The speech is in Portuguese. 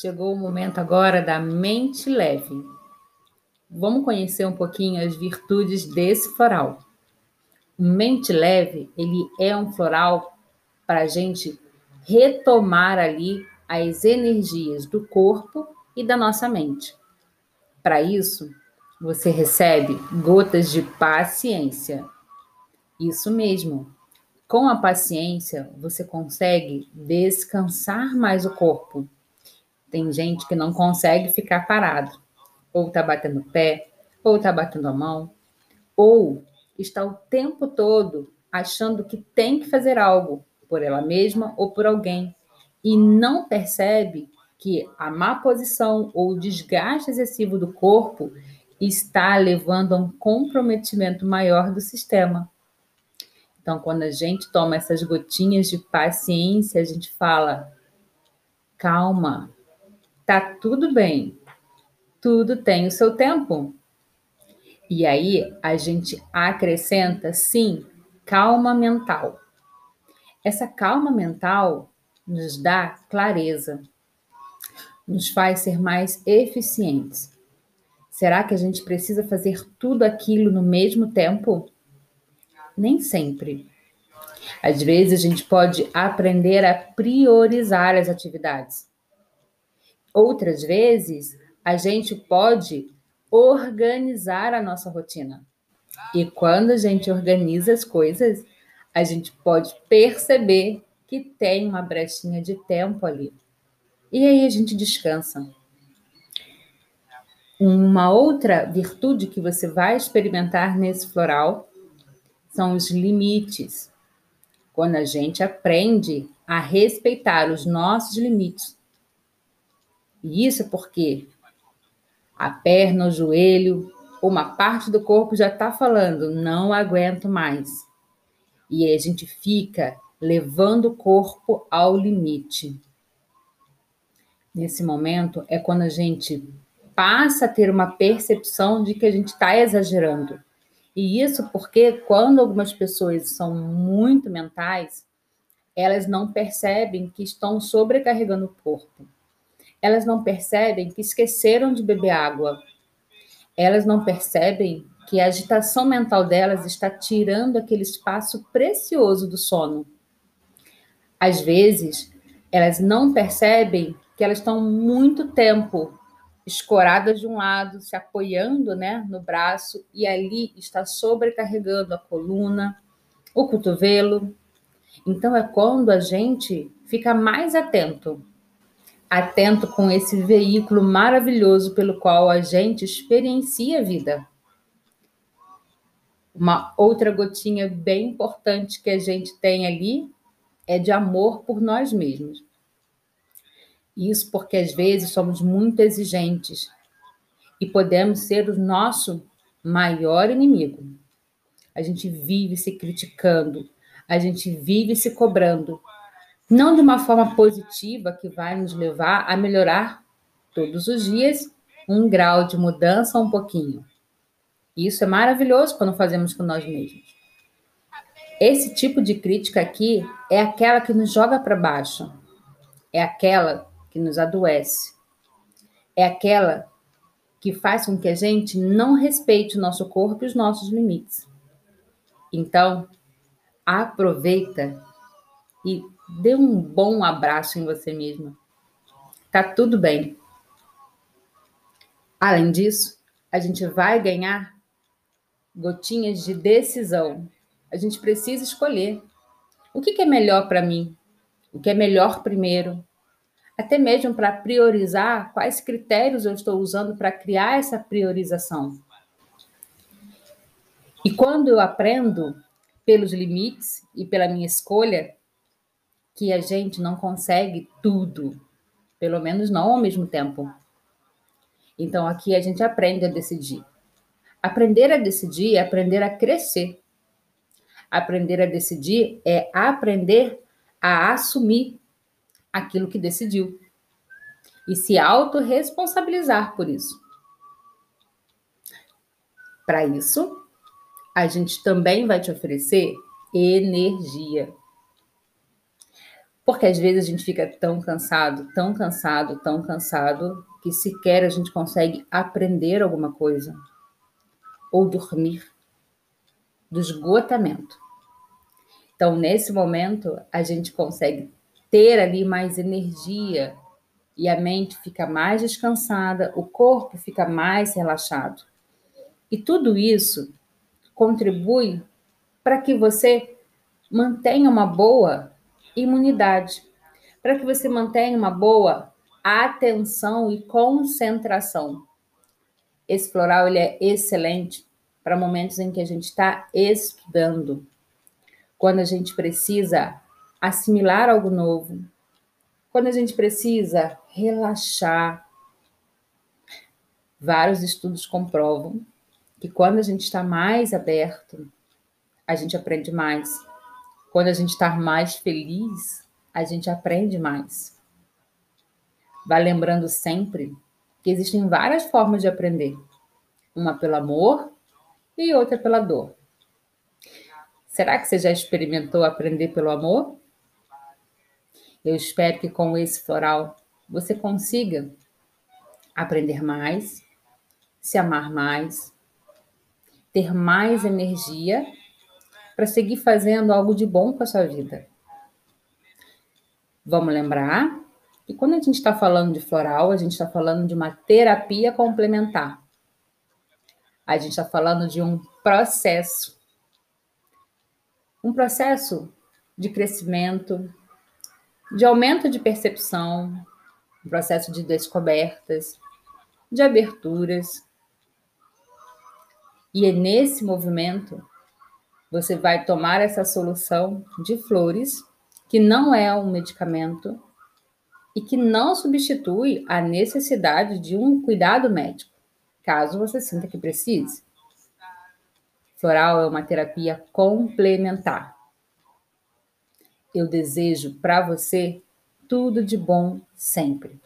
chegou o momento agora da mente leve. Vamos conhecer um pouquinho as virtudes desse floral. Mente leve, ele é um floral para a gente retomar ali as energias do corpo e da nossa mente. Para isso, você recebe gotas de paciência. Isso mesmo. Com a paciência, você consegue descansar mais o corpo. Tem gente que não consegue ficar parado. Ou tá batendo pé, ou tá batendo a mão, ou está o tempo todo achando que tem que fazer algo por ela mesma ou por alguém e não percebe que a má posição ou o desgaste excessivo do corpo está levando a um comprometimento maior do sistema. Então, quando a gente toma essas gotinhas de paciência, a gente fala: calma, tá tudo bem, tudo tem o seu tempo. E aí a gente acrescenta, sim, calma mental. Essa calma mental nos dá clareza, nos faz ser mais eficientes. Será que a gente precisa fazer tudo aquilo no mesmo tempo? Nem sempre. Às vezes a gente pode aprender a priorizar as atividades. Outras vezes a gente pode organizar a nossa rotina. E quando a gente organiza as coisas, a gente pode perceber que tem uma brechinha de tempo ali. E aí a gente descansa. Uma outra virtude que você vai experimentar nesse floral são os limites. Quando a gente aprende a respeitar os nossos limites. E isso porque a perna, o joelho, uma parte do corpo já está falando, não aguento mais. E a gente fica levando o corpo ao limite. Nesse momento é quando a gente passa a ter uma percepção de que a gente está exagerando. E isso porque quando algumas pessoas são muito mentais, elas não percebem que estão sobrecarregando o corpo. Elas não percebem que esqueceram de beber água. Elas não percebem que a agitação mental delas está tirando aquele espaço precioso do sono. Às vezes, elas não percebem que elas estão muito tempo escoradas de um lado, se apoiando né, no braço, e ali está sobrecarregando a coluna, o cotovelo. Então, é quando a gente fica mais atento atento com esse veículo maravilhoso pelo qual a gente experiencia a vida. Uma outra gotinha bem importante que a gente tem ali é de amor por nós mesmos. Isso porque às vezes somos muito exigentes e podemos ser o nosso maior inimigo. A gente vive se criticando, a gente vive se cobrando, não de uma forma positiva que vai nos levar a melhorar todos os dias um grau de mudança um pouquinho. Isso é maravilhoso quando fazemos com nós mesmos. Esse tipo de crítica aqui é aquela que nos joga para baixo, é aquela que nos adoece. É aquela que faz com que a gente não respeite o nosso corpo e os nossos limites. Então, aproveita e dê um bom abraço em você mesma. Tá tudo bem. Além disso, a gente vai ganhar gotinhas de decisão. A gente precisa escolher o que, é melhor para mim, o que é melhor primeiro, até mesmo para priorizar quais critérios eu estou usando para criar essa priorização. E quando eu aprendo pelos limites e pela minha escolha, que a gente não consegue tudo, pelo menos não ao mesmo tempo. Então aqui a gente aprende a decidir. Aprender a decidir é aprender a crescer. Aprender a decidir é aprender a assumir aquilo que decidiu e se autorresponsabilizar por isso. Para isso, a gente também vai te oferecer energia. Porque às vezes a gente fica tão cansado, tão cansado, tão cansado, que sequer a gente consegue aprender alguma coisa ou dormir do esgotamento. Então, nesse momento, a gente consegue ter ali mais energia e a mente fica mais descansada, o corpo fica mais relaxado. E tudo isso contribui para que você mantenha uma boa imunidade, para que você mantenha uma boa atenção e concentração. Esse floral ele é excelente para momentos em que a gente está estudando, quando a gente precisa assimilar algo novo, quando a gente precisa relaxar. Vários estudos comprovam que quando a gente está mais aberto, a gente aprende mais. Quando a gente está mais feliz, a gente aprende mais. Vai lembrando sempre que existem várias formas de aprender: uma pelo amor e outra pela dor. Será que você já experimentou aprender pelo amor? Eu espero que com esse floral você consiga aprender mais, se amar mais, ter mais energia para seguir fazendo algo de bom com a sua vida. Vamos lembrar que quando a gente está falando de floral, a gente está falando de uma terapia complementar. A gente está falando de um processo. Um processo de crescimento, de aumento de percepção, um processo de descobertas, de aberturas. E é nesse movimento você vai tomar essa solução de flores, que não é um medicamento e que não substitui a necessidade de um cuidado médico, caso você sinta que precise. Floral é uma terapia complementar. Eu desejo para você tudo de bom sempre.